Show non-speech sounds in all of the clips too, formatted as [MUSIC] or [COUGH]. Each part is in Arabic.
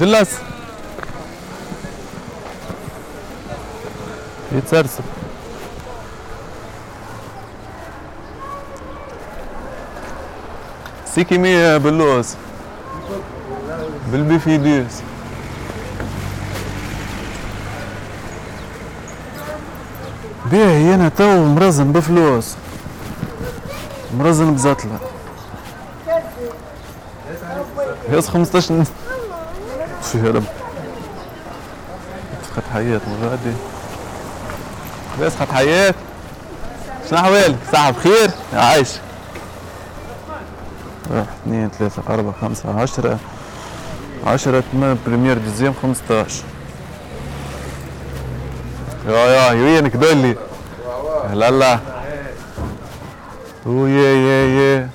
دلس يتسرسب. سيكي مية باللوز. بالبيفيدوس باهي أنا تو مرزن بفلوس. مرزن بزتلة ياس 15 شو يا رب خد حياة مغادي بس خد حياة. شنو أحوالك؟ صحة بخير؟ عايش. واحد اثنين ثلاثة أربعة خمسة عشرة. عشرة ثمان بريمير ديزيم خمسطاش. يا يا وينك دولي هلا هلا ويا يا يا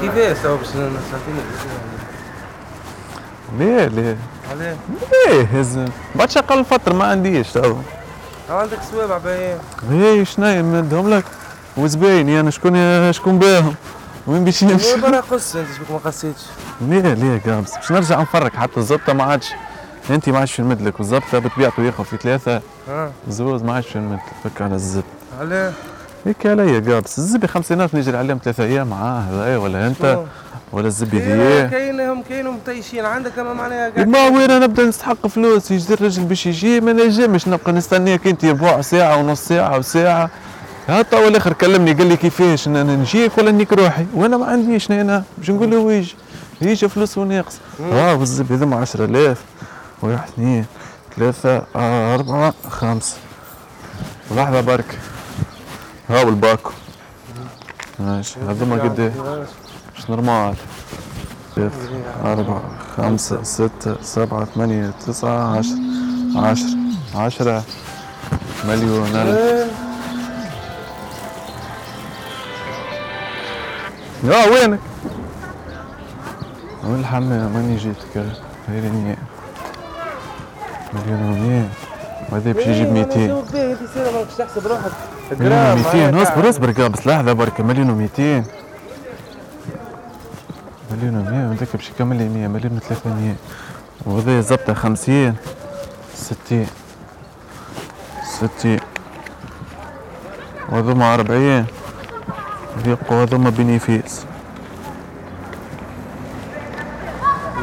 كيفاش؟ تو باش نعطيني ليه؟ ليه علاه ليه هز بعد أقل فترة ما عنديش تو عندك سوابع باين هي شنو مدهم لك؟ وزباين أنا شكون شكون باهم؟ وين باش يمشي؟ برا قص أنت شبيك ما قصيتش؟ ليه ليه قابس باش نرجع نفرك حتى الزبطة ما عادش. أنت ما عادش في المدلك والزبطة بتبيع وياخذ في ثلاثة. زوز ما عادش في المدلك فك على الزب علاه هيك عليا قابس الزبي خمسينات نجري عليهم ثلاثة أيام. معاه هذا ولا أنت؟ ولا الزبي ذي كاينهم كاينهم متيشين. عندك اما معناها ما وين نبدأ نستحق فلوس. يجي الرجل باش يجي ما نجمش نبقى نستنيك أنت بوع ساعة ونص ساعة وساعة. حتى أول آخر كلمني. قال لي كيفاش؟ ان أنا نجيك ولا نيك روحي؟ وأنا ما عنديش أنا؟ باش نقول له يجي يجي فلوس وناقص. آه بالزبي هذوما 10000 واحد اثنين ثلاثة أربعة خمسة. لحظة برك. هاو الباكو ماشي هذوما قد إيه مش normal ثلاثة أربعة خمسة ستة سبعة ثمانية تسعة عشرة عشرة عشرة مليون ألف يا وينك؟ وين الحمام ماني جيتك هاي مليون مليون ومية وهذا باش يجيب 200 جرام، 200 هاي اصبر اصبر قابس لحظة بركة. مليون و200 مليون و100 وذاك باش يكمل لي 100 مليون و300 وهذا زبطة 50 60 60 وهذوما 40 يبقوا هذوما بينيفيس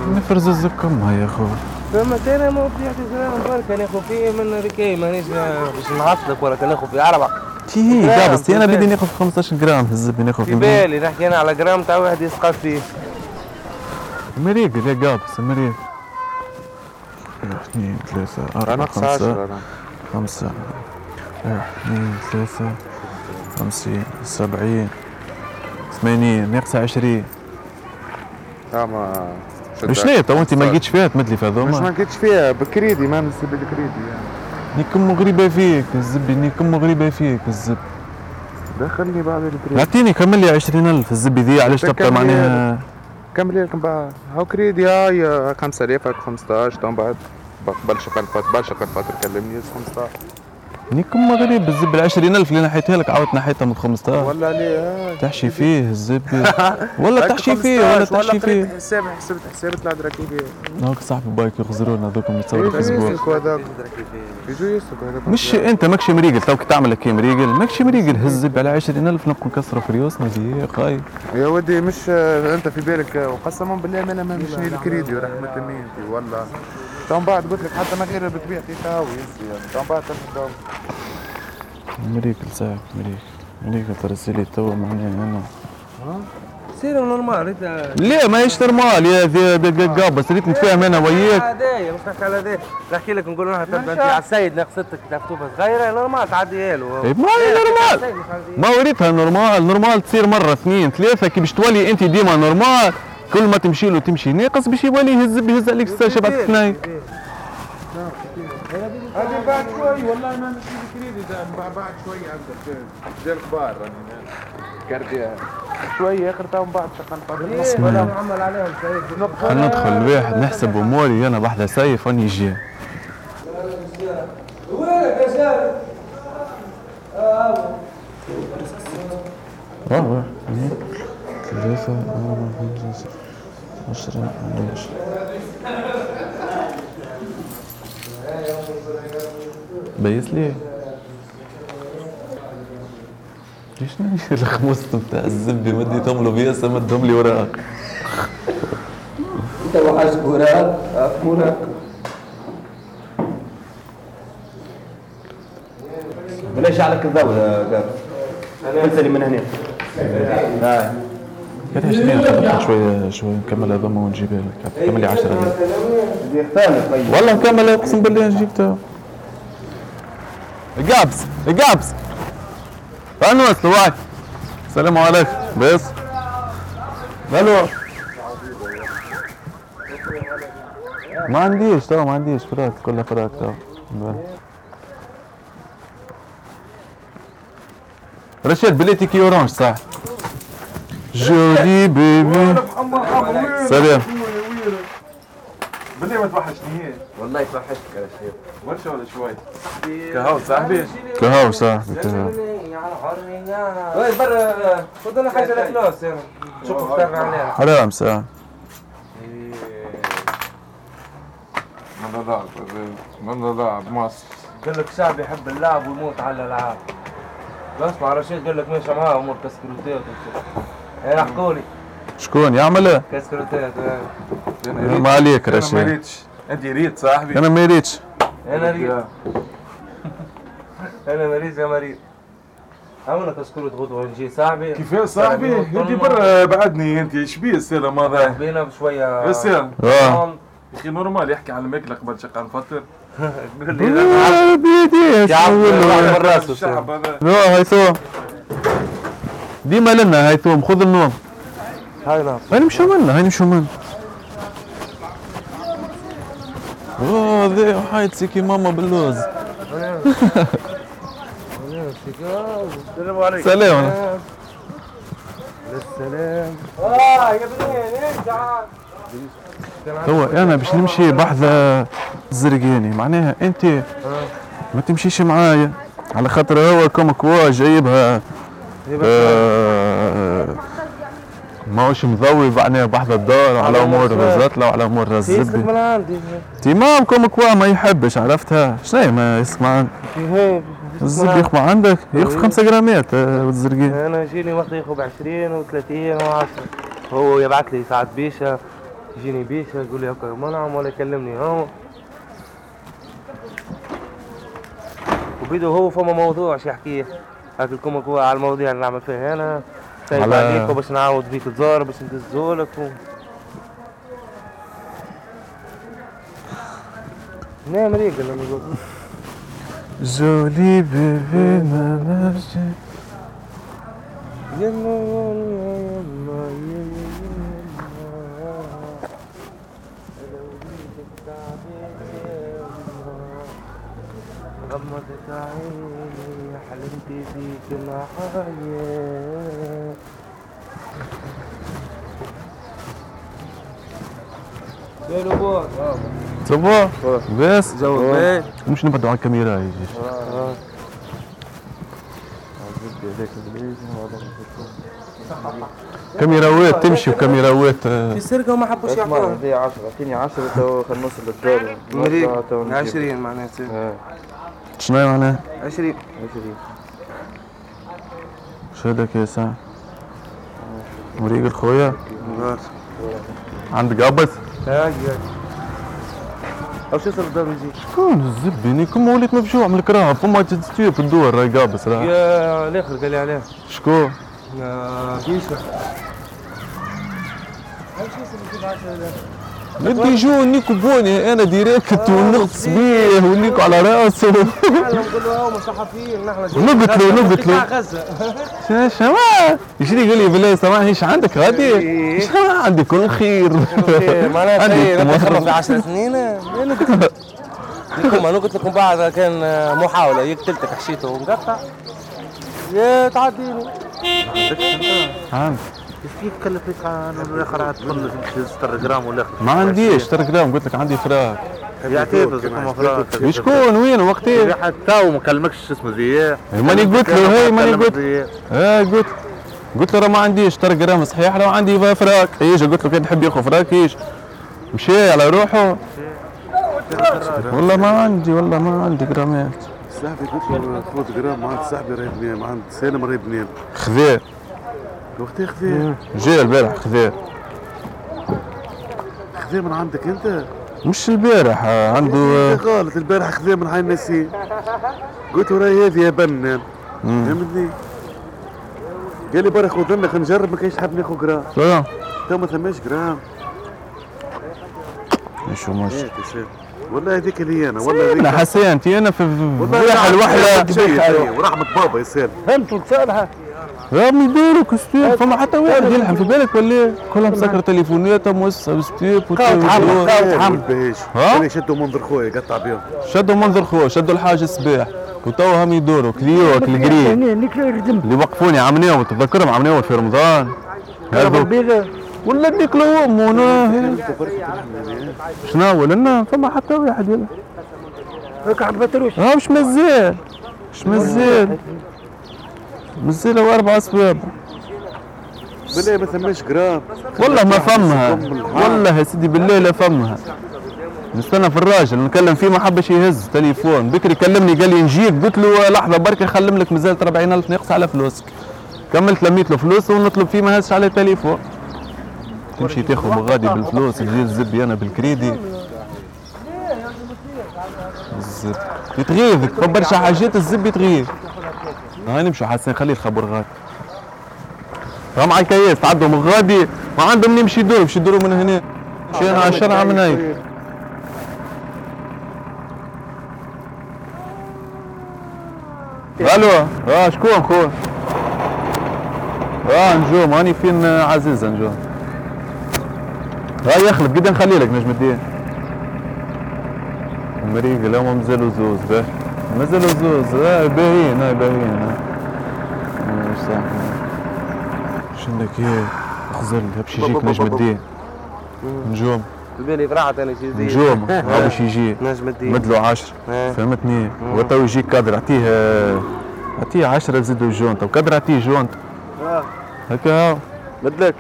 نفرز الزكم يا اخو فما تاني ما حتى سلام بركة. ناخذ فيه من ركاي مانيش باش نعطلك ولا كان ناخذ فيه. أربعة تي جرام، قابس أنا بدي ناخذ 15 جرام في الزبي ناخذ في بالي نحكي أنا على جرام تاع واحد يسقط فيه. مريقل يا قابس واحد اثنين ثلاثة أربعة خمسة. 10 أنا خمسة. اثنين ثلاثة. خمسين سبعين ثمانين ناقص عشرين. لا ما شنو تو؟ أنت ما لقيتش فيها؟ تمدلي في مش ما هذوما لقيتش فيها بكريدي ما نسب الكريدي يعني. نيكم مغربة فيك الزبي نيكم مغربة فيك الزب. دخلني بعد الكريدي اعطيني كمل لي 20000 الزبي ذي علاش تبقى كمل لي معناها كمل لكم بقى هاو كريدي هاي 5000 هاك 15 تو بعد. بلش قلفات بلش قلفات كلمني 15 نيكم مغرب الزب ال 20000 اللي نحيتها لك عاودت نحيتها من 15 ولا ليه؟ هاي [LAUGHS] تحشي فيه الزبي ولا تحشي فيه ولا تحشي فيه. حساب حسبت حسبت لا ادري كيف هاك صاحبي بايك يخزرونا هذوك يتصوروا في هذاك. مش أنت ماكش مريقل. توك تعمل لك مريقل؟ ماكش مريقل. هزب على 20000 نبقى نكسروا في ريوسنا دي خاي يا ودي مش آه، أنت في بالك آه، وقسما بالله ما أنا ما الكريدي ورحمة مينتي ولا تو بعد قلت لك حتى ما غير بتبيع في تاوي يعني تو بعد تاخذ مريقل صاحب مريقل مريقل ترسلي توا معناها أنا سير نورمال انت ليه؟ ما هيش نورمال. يا قابس ريت نتفاهم أنا وياك. هدايا مش نحكي على هدايا نحكي لك نقول لها تبدا انت على السيد ناقصتك تفتوبه صغيرة نورمال تعديها له. إيه، ما هي نورمال. ما وريتها نورمال. نورمال تصير مرة اثنين ثلاثة. كي باش تولي أنت ديما نورمال كل ما تمشي له تمشي. ناقص باش يولي يهز بيهز عليك ستة شبعت اثنين هذه بعد شوي والله ما مش الكريدي ده بعد شوي عندك. زي الكبار كارديا. شوي آخر تو بعد شغال ولا معمل عليهم خلينا ندخل الواحد نحسب أموري أنا بحذا سيف واني يجي. وينك يا شارع؟ واحد اثنين ثلاثة أربعة خمسة ستة 20 معليش بيس لي ليش نمشي الخموس بتاع الزبدة مديتهم له بياسة مدهم لي وراك أنت وحشك وراك عفونك بلاش عليك الضوء قال انت اللي من هنا. هاي. قال 20 خلينا شوية شوية نكمل هذا ونجيبها لك كمل لي 10 بدي ثاني طيب. والله مكمل أقسم بالله جبتها جابس جابس أنا واي السلام عليكم. بس. ألو. ما عنديش تو ما عنديش. فراق كلها فراق تو. رشيد بليتي كي اورانج صح؟ جولي بيبي سلام بالله ما توحشنيش والله توحشتك يا شيخ. ورشة ولا شوي؟ كهو صاحبي. كهو صاحبي. كهو وي برا؟ خذ لنا حاجة لفلوس يعني شوف اختار عليها حرام ساعة من ضاع من ضاع بمصر قال لك شعب يحب اللعب ويموت على الألعاب. بسمع رشيد قال لك ماشي معاه أمور كسكروتات وكذا. إيه احكوا لي شكون يعمل إيه؟ كسكروتات إيه. ما عليك أنا ما رشيد ريتش انت ريت صاحبي أنا ما ريتش أنا ريت أنا مريض يا مريض عملنا كسكروت غدوه نجي صاحبي كيفاش صاحبي انت برا بعدني انت إيش بيه السلام هذا بينا بشويه السلام آه يا أخي نورمال يحكي على الماكله قبل شقه نفطر قول لي بيدي يا عم راسه الشعب هذا لا هيثوم ديما لنا هيثوم خذ النوم. هاي نعم هاي نمشوا منا هاي نمشوا منا أوه ذي وحايد سيكي ماما باللوز السلام [LAUGHS] عليكم سلام. السلام آه يا بنين هو أنا باش نمشي بحذا الزرقاني معناها أنت ما تمشيش معايا على خاطر هو كوم كوا جايبها آه، ماهوش مضوي معناها بحذا الدار وعلى أمور الرزاتلة وعلى أمور سيسك الزبي من عندي. كوا ما يحبش عرفتها؟ شنو ما يسمع؟ هيك الزبي يخفى عندك؟ يخفى خمسة جرامات آه، والزرقاني أنا يجيني وقت ياخذ ب 20 و30 و10 هو يبعث لي ساعة بيشة يجيني بيشة يقول لي هكا منعم ولا يكلمني. هو. وبيدو هو فما موضوع شو يحكيه. هاك الكم هو على المواضيع اللي نعمل فيها أنا سايب على- عليك وباش نعاود بيك تزار باش ندزولك و... نعم ريق لما يقول جولي بيبي ما نرجع يما يما يما يما غمضت عيني بيك معايا قالوا بوك صبوا بس جو مش نبعدوا على الكاميرا يجي كاميراوات تمشي وكاميراوات آه، في سرقة وما حبوش يعطوها هذه 10 اعطيني 10 تو خلينا نوصل للدار مريق نوصلها تو نجيب. 20 معناتها آه شنو معناها؟ 20 20 شو هذاك يا ساعة؟ مريق الخويا؟ عندك قبض؟ هاي أو شو صار الدار نجي شكون الزبي؟ كم وليت مفجوع من الكراه فما تستوي في الدور راي قابس راه يا الآخر قال لي عليه. شكون؟ يا بيشا بدي يجوا نيكو بوني أنا ديريكت ونغطس بيه ونيكو على رأسه نقول له هم صحفيين نحن نقتلوا-. نقتلوا. شا ما يجي يقول لي بالله سماح إيش عندك غادي؟ إيه. إيش عندي كل خير نتخرج واحد. في 10 سنين إيه، لكم أنا قلت لكم بعد كان محاولة يقتلتك حشيته ومقطع يا تعديني عندي. كيف كلف لك تخلص 6 جرام ولا ما عنديش كلام قلت لك عندي فراغ يعتبر ما فراغ شكون وين؟ وقتين؟ حتى وما كلمكش شو اسمه زياح ماني قلت له هي ماني قلت آه قلت قلت له راه ما عنديش ترى جرام صحيح؟ راه عندي فراك يجي قلت له كان تحب ياخذ فراك يجي مشي على روحه. والله ما عندي والله ما عندي جرامات. صاحبي قلت له خذ جرام ما عند صاحبي راهي بنين ما عند سالم راهي بنين خذاه وقت خذاه جاء البارح خذاه خذاه من عندك انت؟ مش البارح آه، عنده غلط البارح خذاه من حي النسيم قلت له راهي هذه يا بنان فهمتني؟ قال لي برا خذ لنا خلينا نجرب ما كاينش حاب ناخذ جرام تو ما ثماش جرام شو مش؟ سيدي. والله هذيك اللي أنا والله أنا هذيك حسينتي أنا في والله شيء ورحمة بابا يا سالم فهمتوا تصالحه يا ابني دوروا كستيب فما حتى واحد يلحم في بالك ولا إيه؟ كلهم مسكر تليفوناتهم موسع ستيب والبهيش ها؟ أنا شدوا منظر خويا قطع بيهم شدوا منظر خوه شدوا الحاج الصباح وتوا هم يدوروا كليوك الجرين اللي وقفوني عمناوي تتذكرهم؟ عمناوي في رمضان. ولا ديك لهم وأنا شنو لنا؟ فما حتى واحد يلحم هيك عبتروش ها مش مزال مش مزال مزال واربع أسباب. بالله ما ثماش جرام. والله ما فمها. والله يا سيدي بالله لا فمها. نستنى في الراجل نكلم فيه ما حبش يهز تليفون. بكري كلمني قال لي نجيك قلت له لحظة بركي خلم لك مازال 40000 ناقص على فلوسك. كملت لميت له فلوس ونطلب فيه ما هزش عليه تليفون. تمشي تاخذ بغادي بالفلوس تجي الزبي أنا بالكريدي. الزب. يتغيظك برشا حاجات الزب يتغيظ هاي نمشي حسين خليه الخبر غادي هم على الكياس تعدوا من غادي ما عندهم يمشي يدوروا يمشي يدوروا من هنا. مشينا على الشارع من هيك ألو آه شكون خو آه نجوم هاني فين؟ عزيزة نجوم. آه يخلف قد نخلي لك نجم الدين. مريقل هما مازالوا زوز باه مازالوا زوز آه باهيين آه باهيين. آه. آه، صح. شنك إيه خزل باش يجيك نجم الدين. نجوم. بالي فرحت أنا شي زي نجوم. [LAUGHS] ها باش يجي. نجم الدين. مدلو عشر. إيه. فهمتني؟ وتو يجيك كادر أعطيه أعطيه 10 زيدوا جونت أو كادر أعطيه جونت؟ هكا. هاو بدلك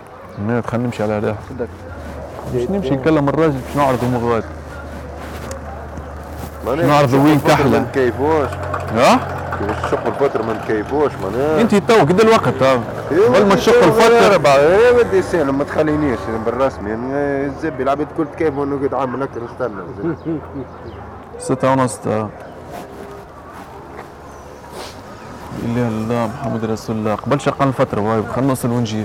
ما خلينا نمشي على راحه باش نمشي نكلم الراجل باش نعرضوا مغاد نعرضوا وين ما نكيفوش. ها؟ كيف الشق الفترة ما نكيفوش معناها. انت تو قد الوقت. قبل ما تشق الفترة إيه بدي سالم ما تخلينيش بالرسمي. الزبي العباد كل كيف انه قد عام أكثر استنى. ستة ونص. إلا الله محمد رسول الله. قبل شقان الفترة واي خلينا نوصل ونجي.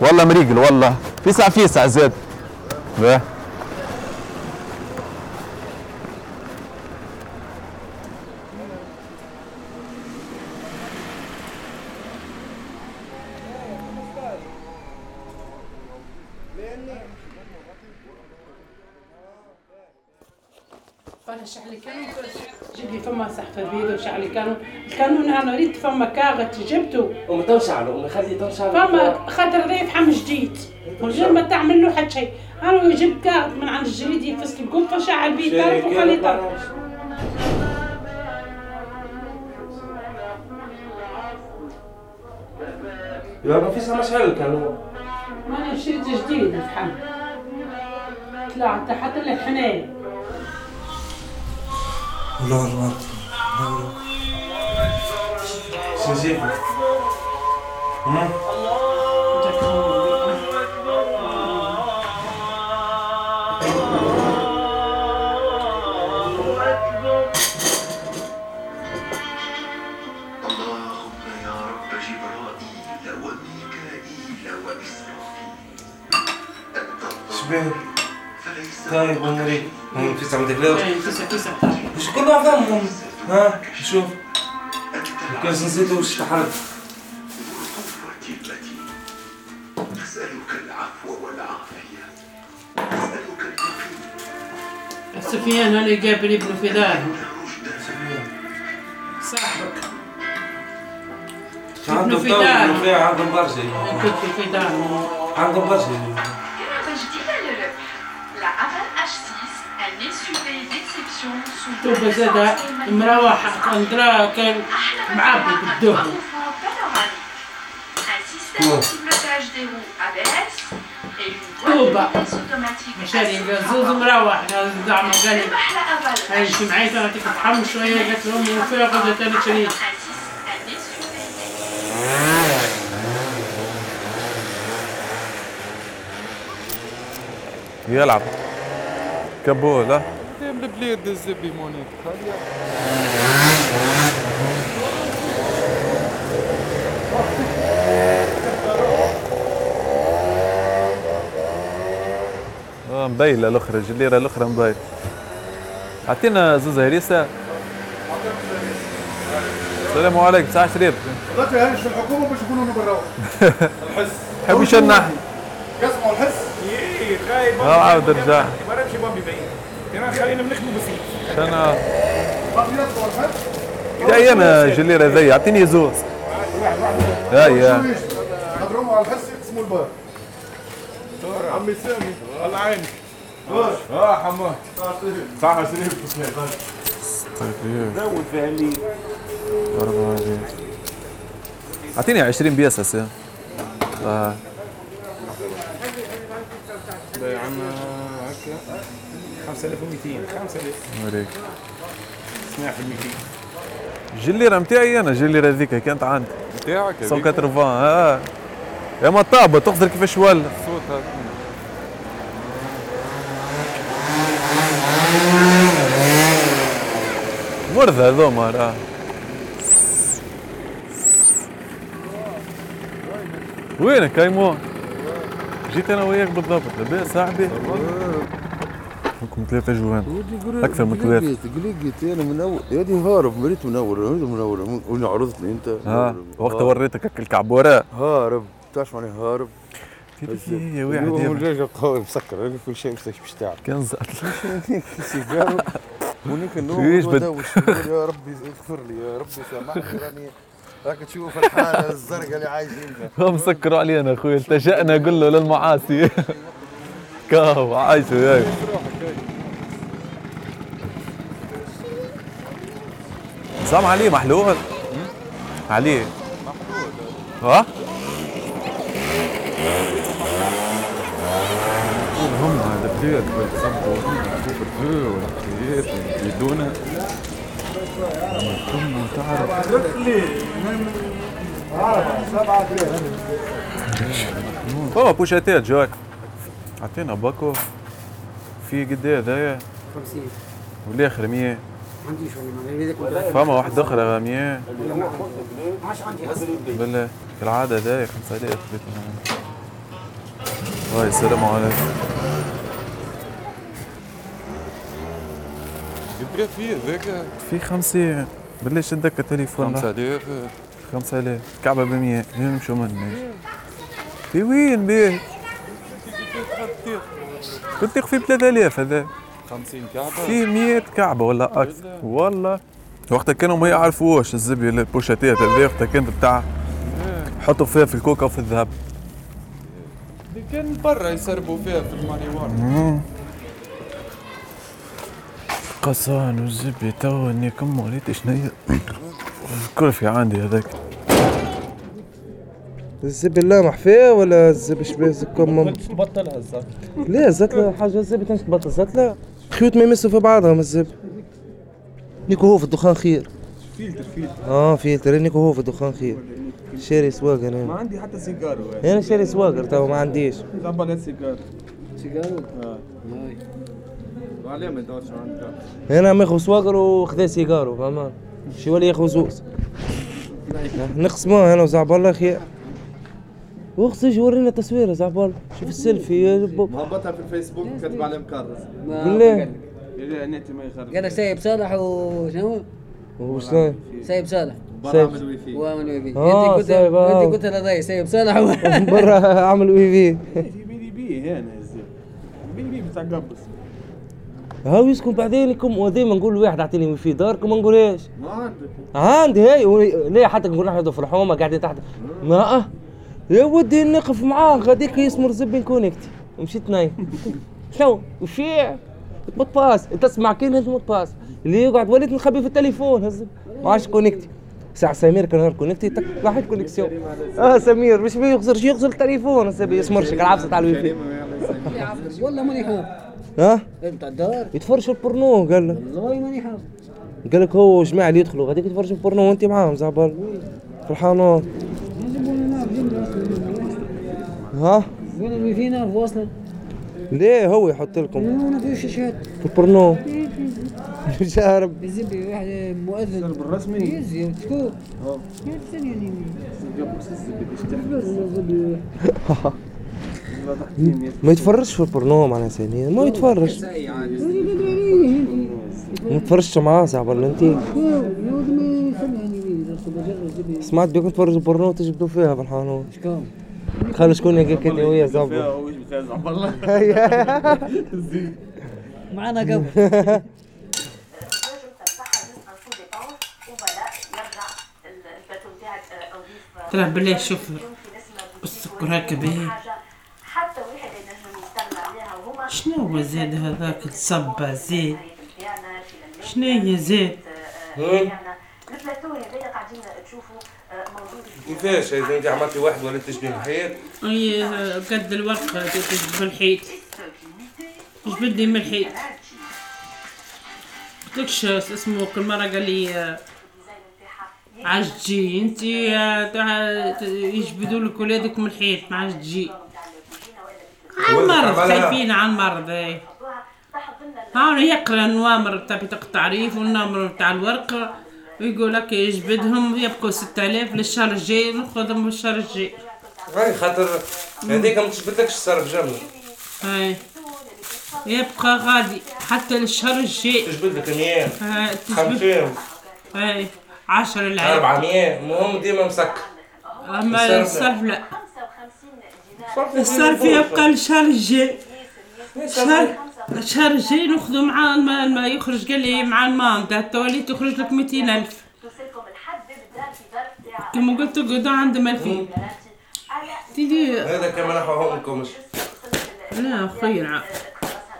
والله مريقل والله في ساعة في ساعة زاد. باه فانا شعلي كانوا جيب لي فما سحفه بيضة وشعلي كانوا القانون أنا ريت فما كاغت جبته امي تنشعل امي خلي تنشعل فما خاطر ذي فحم جديد. من غير ما تعمل له حد شيء. أنا جبت كاغت من عند الجريد يفسك القطه شعل بيه تعرف وخليه طرف يا ما فيش مشعل كانوا ما أنا شريت جديد الفحم طلعت حتى الحنايه الله اكبر شو الله شبيه طيب هم في تسع تعرف مش كل فهمهم ها شوف كيف نسيته وش اليقين سفيان أنا جاب لي ابنه في داره الرشد صاحبك تو دار. الملوخية عندهم برشا كنت في داره عندهم برشا Grave جديدة للربح La Aval H6, un SUV d'exception sous توبة زاد مروح كان كان et une طوبة. مشاري زوز مروح دعم قال لي هاي ترى شوية قالت لهم وفيها شريك. يلعب كبول ها قدام البلاد الزبي مونيك آه مبيلة الاخرى الجليرة الاخرى مبيلة اعطينا زوزة هريسة. السلام عليكم ساعة شريف دلوقتي هانش في الحكومة باش يقولوا برا الحس. حب يشنح قسموا الحس. إيه خايب. آه عاود رجع ما نمشي بامبي بعيد. انا خلينا بنخدموا بسيط. أنا. يا أنا الجليرة ذي اعطيني زوز. هاي يا. نضربوا على الحس يقسموا البار عمي سامي. الله يعينك آه حماد صح شريف. زود فيها اللي أعطيني 20 بياسة يا آه عنا هكا 5200 5000 نوريك سمع في ال 200 الجليرة متاعي أنا الجليرة ذيك كانت عندي نتاعك 180 آه. يا ما طابة تخزر كيفاش ولا الصوت هذا مرضى هذوما راه وينك ايمون؟ جيت أنا وياك بالضبط لاباس صاحبي منكم ثلاثة جوان أكثر من ثلاثة. قلقت أنا من يا دي هارب مريت من اول مريت من اول وين عرضتني انت ها وقت وريتك هك الكعبورة هارب تعرف معناها هارب يا واحد يا مسكر أنا كل شيء مش زعل سيجاره ونيك [LAUGHS] النوم ودوش يا ربي اغفر لي يا ربي سامحني راني راك تشوف الحاله الزرقاء اللي عايشين فيها [LAUGHS] هو مسكروا علينا أخوي التجأنا قل له للمعاصي [LAUGHS] كاو عايشوا ياك سام عليه محلول؟ عليه ها؟ هم هذا بتصبوا شوف والحكايات يدونا ثم تعرف. هو بوشاتات جاي عطينا باكو. في قد إيه هذايا؟ 50 والاخر 100 ما عنديش والله ما فما واحدة أخرى 100 ما عادش عندي أصلا. بالله كالعادة هذايا 5000 هاي السلام عليكم. قد فيه ذاك في 50 بالله شدك التليفون 5000 5000 كعبة ب 100 نمشوا من في وين بيه؟ كنت في 3000 هذا. 50 كعبة. في 100 كعبة ولا أكثر. والله. وقتها كانوا ما يعرفوش الزبية البوشاتات هذا وقتها كانت بتاع حطوا فيها في الكوكا وفي الذهب. كان برا يسربوا فيها في الماريوانا قصان والزبي تو اني كم وليت شنيا الكل في عندي هذاك. الزبي اللامح فيه ولا الزبي شبيه زكم بطلها الزبط ليه زت له حاجة الزبي تنش تبطل زت له خيوط ما يمسوا في بعضهم الزبي نيكو هو في الدخان خير. فلتر فلتر. آه فلتر. نيكو هو في الدخان خير. شاري سواقر ما أنا عندي حتى سيجارو أنا شاري سواقر تو ما عنديش. زبط السيجارو سيجارو آه. وعليه ما يدورش عندك أنا ماخذ سواقر وخذا سيجارو فهمان شي ولا ياخذ زوز نقسموها أنا وزعب الله خير. واخزج ورينا تصويره زعب الله. شوف السيلفي مهبطها في الفيسبوك كاتب عليه مكرس بالله. النت ما قال لك سايب صالح وشنو؟ وشلون سايب صالح. برا من الوي في ومن وي في آه، أنت قلت آه. أنت قلت لدي سايب صالح برا عمل وي في في بي هنا الزين بي بتاع قبص هاو يسكن بعدين يكم وديما نقول واحد أعطيني في داركم ما نقولهاش ما عندك. عندي هاي. و- ليه حتى نقول نحن في الحومة قاعدين تحت؟ ما أه. يا ودي نقف معاه غاديك يسمر زبين كونكتي مشيت نايم. [LAUGHS] شنو وشيع. متباس تسمع كلمة متباس اللي يقعد وليت نخبي في التليفون؟ هزب ما عادش كونكتي ساعة سمير كان كونكتي تك واحد كونكسيون آه سمير مش بيخزر شي يخزر التليفون؟ هسه يسمر شكل عفصة على الويفي. والله ماني حافظ ها؟ انت الدار يتفرجوا البورنو قال لك والله ماني حافظ قال لك هو جماعة اللي يدخلوا غاديك يتفرجوا البورنو وانت معاهم زعبال في الحانوت ها قولوا فينا واصلة ليه هو يحط لكم؟ أنا في شاشات. في البورنو. شارب يزبي واحد مؤذن. بالرسمي يزي شكون؟ يعني ما يتفرجش في البورنو معناها سنين ما يتفرج ما تفرجش معاه زعبال انت سمعت بيكم تفرجوا البورنو تجبدوا فيها في الحانوت. شكون؟ خلوا شكون هيك انت ويا زعبال معنا قبل. ترى بالله شوف السكر هكا باهي حتى واحد ينجم يستغنى عليها وهما شنو هو زاد هذاك الصبة زاد شنو هي زاد البلاتو هذايا قاعدين تشوفوا موجود كيفاش اذا انت عملتي واحد ولا تشبه الحياة هي قد الورقة تجبد الحيط. لي من الحيط. قلتلكش اسمه كل مرة قال لي عاش تجي انتي آه، يجبدوا لك ولادك من الحيط ما عاش تجي عن مرض. خايفين عن مرض اي هاو يقرا النوامر تاع بطاقة التعريف والنمر تاع الورقة ويقول لك يجبدهم يبقوا 6000 للشهر الجاي ناخذهم الشهر الجاي. هاي خاطر هذيك ما تجبدلكش الصرف جمله هاي يبقى غادي حتى للشهر الجاي. تجبد لك 100 هاي تجبد. 50 هاي 10 العام. 400 المهم ديما مسكر. أما الصرف لا. الصرف يبقى للشهر الجاي الشهر الشهر الجاي نأخذوا مع ما, ما يخرج قال لي مع المام تاع التوالي تخرج لك 200000 كما قلت قعدوا عندهم 2000 تيجي. هذا كما نحوهم لكمش لا خير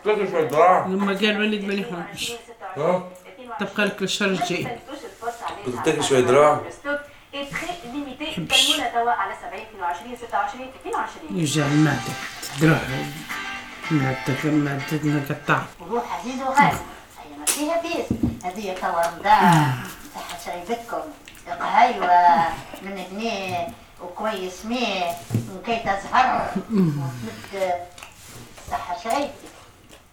تاكل شوية دراع. لما قال وليد ما ها؟ تبقى لك للشهر الجاي. كنت تاكل شوية دراع. كلمونا توا على 70 22 26 22 يوجع المعدة تروح معدة معدة نقطع روح عزيز وغالي هي ما فيها بيس هذه توا رمضان صحة شريبتكم قهيوة من هنا وكويس مية. وكيتا زهر ومد. صحة شريبتك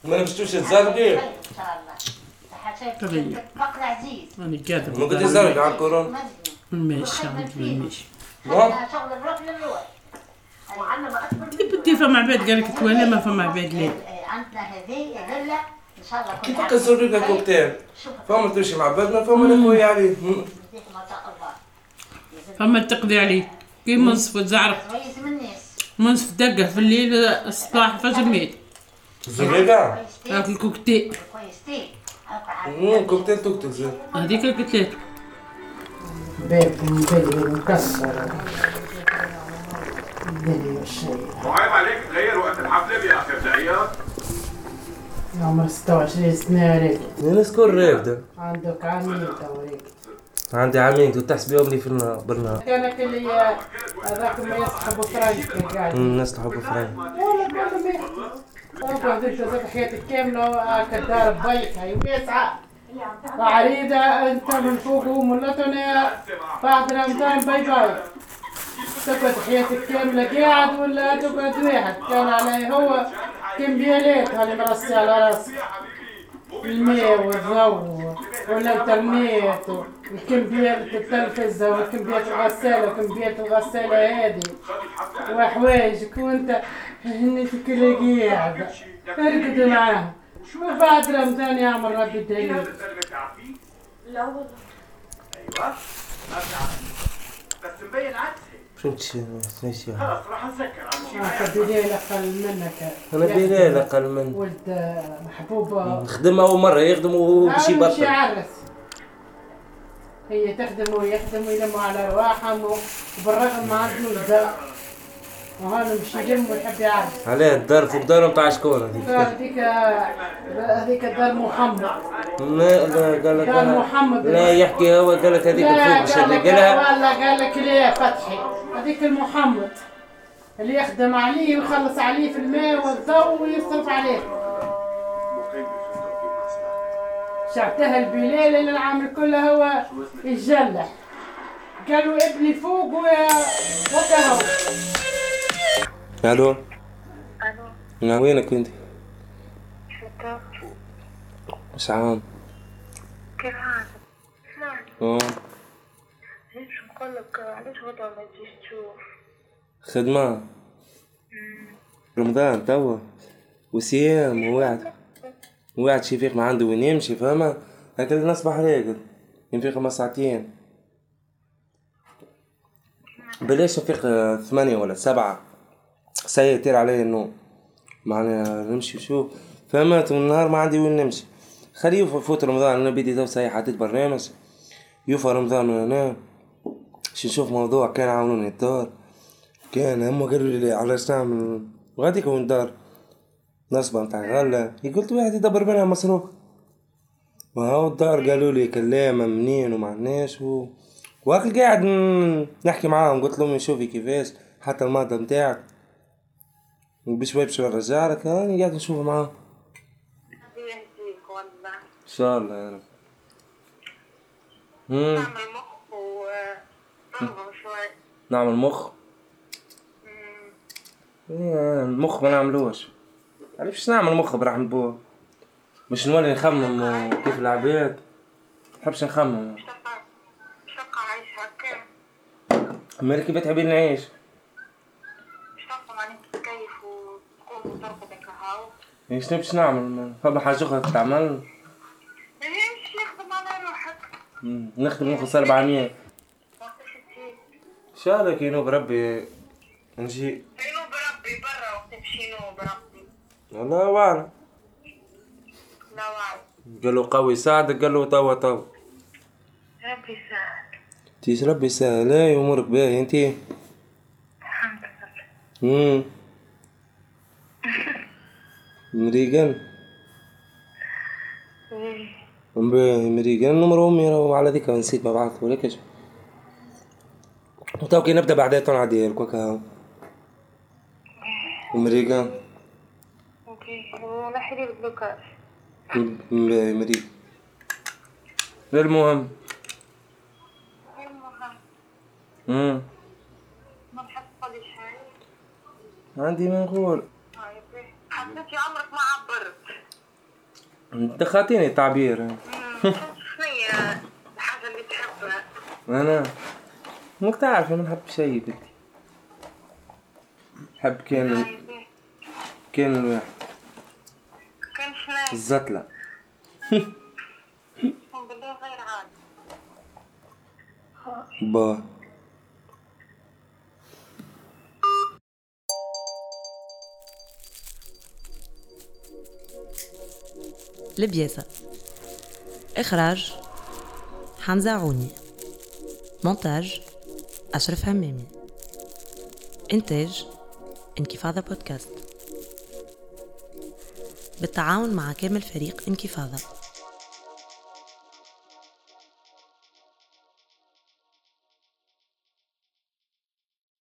ما لبستوش الزرقي؟ إن شاء الله. صحة شريبتك. بقر عزيز. أنا كاذب ما قلت الزرقاء على الكورونا ماشي ماشي. بدي فما عباد قال لك توالي ما فما عباد لا عندنا هذه ان شاء الله كوكتيل فما تمشي مع بدنا فما نقوي عليه فما تقضي عليه كي منصف وتزعرق منصف دقه في الليل الصباح الفجر ميت زرقاء هاك الكوكتيل كوكتيل توك توك زين هذيك بيت مبلي مكسر الدنيا والشيء وعيب عليك تغير وقت الحفله يا أخي بتعيط عمر 26 سنة ريكت نذكر راكدة عندك عميل تو ريكت عندي عامين كنت تحسب يوم في البرنامج كانك اللي ما يسحبوا فرنسا قاعد بيت تقعد انت ذاك حياتك كاملة هاك الدار بيك ويسعى وعريضة أنت من فوق وملتنا. بعد رمضان باي باي. تقعد حياتك كاملة. قاعد ولا تقعد واحد كان عليه هو. كمبيالات هاللي مرسي على راسك الماء والضوء والانترنت والكمبيات التلفزة والكمبيات الغسالة وكمبيات الغسالة هذه. وحوايجك وانت. هني في كل قاعدة. ارقد معاه وبعد رمضان يعمل ربي الدليل؟ لا والله. أيوه. بس مبين عكسي فهمتش ماشي خلاص راح نسكر ما بدليل أقل منك. أنا بلال أقل من ولد محبوبة نخدم أول مرة يخدم وبشي مش يبطل هي تخدم ويخدم ويلموا على رواحهم وبالرغم ما عندهم زا وهذا مش يلم ويحب يعرف. عليه الدار فوق دار بتاع شكون هذيك هذيك هذيك دار محمد. لا لا قال لك قال محمد. لا يحكي هو قال لك هذيك الفوق مش اللي قالها. والله قال لك ليه فتحي. هذيك المحمد. اللي يخدم عليه ويخلص عليه في الماء والضوء ويصرف عليه. شعبتها البلال اللي العامل كله هو يتجلح قالوا ابني فوق وكهو ألو ألو وينك انت؟ مش عام كيف حالك؟ آه ليش نقول لك علاش غدا ما تجيش تشوف؟ خدمة رمضان توا وصيام ووعد ووعد شي فيق ما عنده وين يمشي فاهمة هكا نصبح راقد ينفيق ما ساعتين بلاش نفيق ثمانية ولا سبعة سيء يطير علي النوم معناها نمشي شوف فهمت؟ والنهار ما عندي وين نمشي. خليه يفوت رمضان. أنا بدي تو ساي حطيت برنامج. يوفى رمضان وأنا شو نشوف موضوع؟ كان عاونوني الدار. كان هم قالوا لي علاش نعمل غاديك وين دار؟ نصبة متاع غلة قلت واحد يدبر منها مصروف. ما هو الدار قالوا لي كلامة منين وما عندناش و... واكل قاعد نحكي معاهم. قلت لهم شوفي كيفاش. حتى المادة متاعك بشوي بشوي نرجع لك هاني قاعد نشوف معاهم الله يهديك والله إن شاء الله يا رب. نعمل مخ. وضربه شوي نعمل مخ المخ ما نعملوش. عرفش نعمل مخ برحمة بوه مش نولي نخمم كيف العباد؟ نحبش نخمم. شقة عايش هكا مالك كيف تحبين نعيش شقة معناها تتكيف وتقوم وترقدك هاو إيش نبش نعمل؟ فما حاجة أخرى تتعمل ليش نخدم على روحك؟ نخدم نخلص 400 ما فيش تجي شاء الله كينو بربي نجي. شنو بربي برا وتمشي نو بربي الله أعلم لا وعي قال له قوي ساعدك قال له توا توا ربي يساعد تيس ربي سهل اي أمورك باهي أنتي؟ الحمد لله. امم مريقان إيه. مريقان نمر امي راهو على ذيك نسيت مبعث ولكش وتو كي نبدأ بعدها تنعدي لك هاو مريقان أوكي. لي البلوكاج باهي مريق المهم المهم ما عندي ما نقول. حسيتي عمرك ما عبرت دخلتيني التعبير مم. شنو هي الحاجة اللي تحبها؟ أنا مك تعرف أنا نحب شيء بنتي نحب كان كان الواحد كان شنو؟ الزتلة [LAUGHS] بالله غير عادي با لبياسة إخراج حمزة عوني. مونتاج أشرف همامي إنتاج انكفاضة بودكاست. بالتعاون مع كامل فريق انكفاضة.